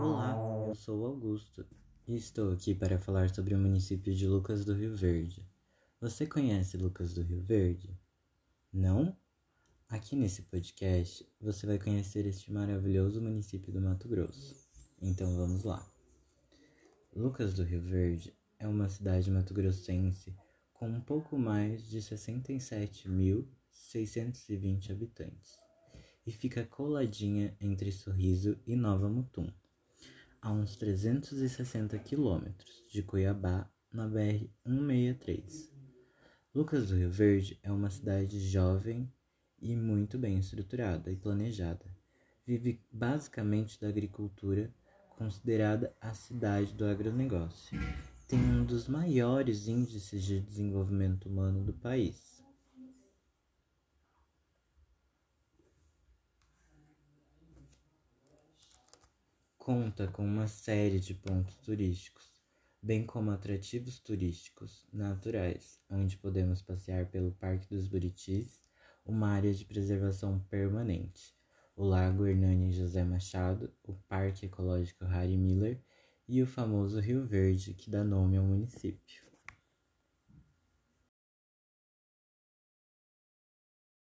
Olá, eu sou Augusto e estou aqui para falar sobre o município de Lucas do Rio Verde. Você conhece Lucas do Rio Verde? Não? Aqui nesse podcast você vai conhecer este maravilhoso município do Mato Grosso. Então vamos lá. Lucas do Rio Verde é uma cidade mato-grossense com um pouco mais de 67.620 habitantes e fica coladinha entre Sorriso e Nova Mutum, a uns 360 quilômetros de Cuiabá, na BR-163. Lucas do Rio Verde é uma cidade jovem e muito bem estruturada e planejada. Vive basicamente da agricultura, considerada a cidade do agronegócio. Tem um dos maiores índices de desenvolvimento humano do país. Conta com uma série de pontos turísticos, bem como atrativos turísticos naturais, onde podemos passear pelo Parque dos Buritis, uma área de preservação permanente, o Lago Hernani José Machado, o Parque Ecológico Harry Miller e o famoso Rio Verde, que dá nome ao município.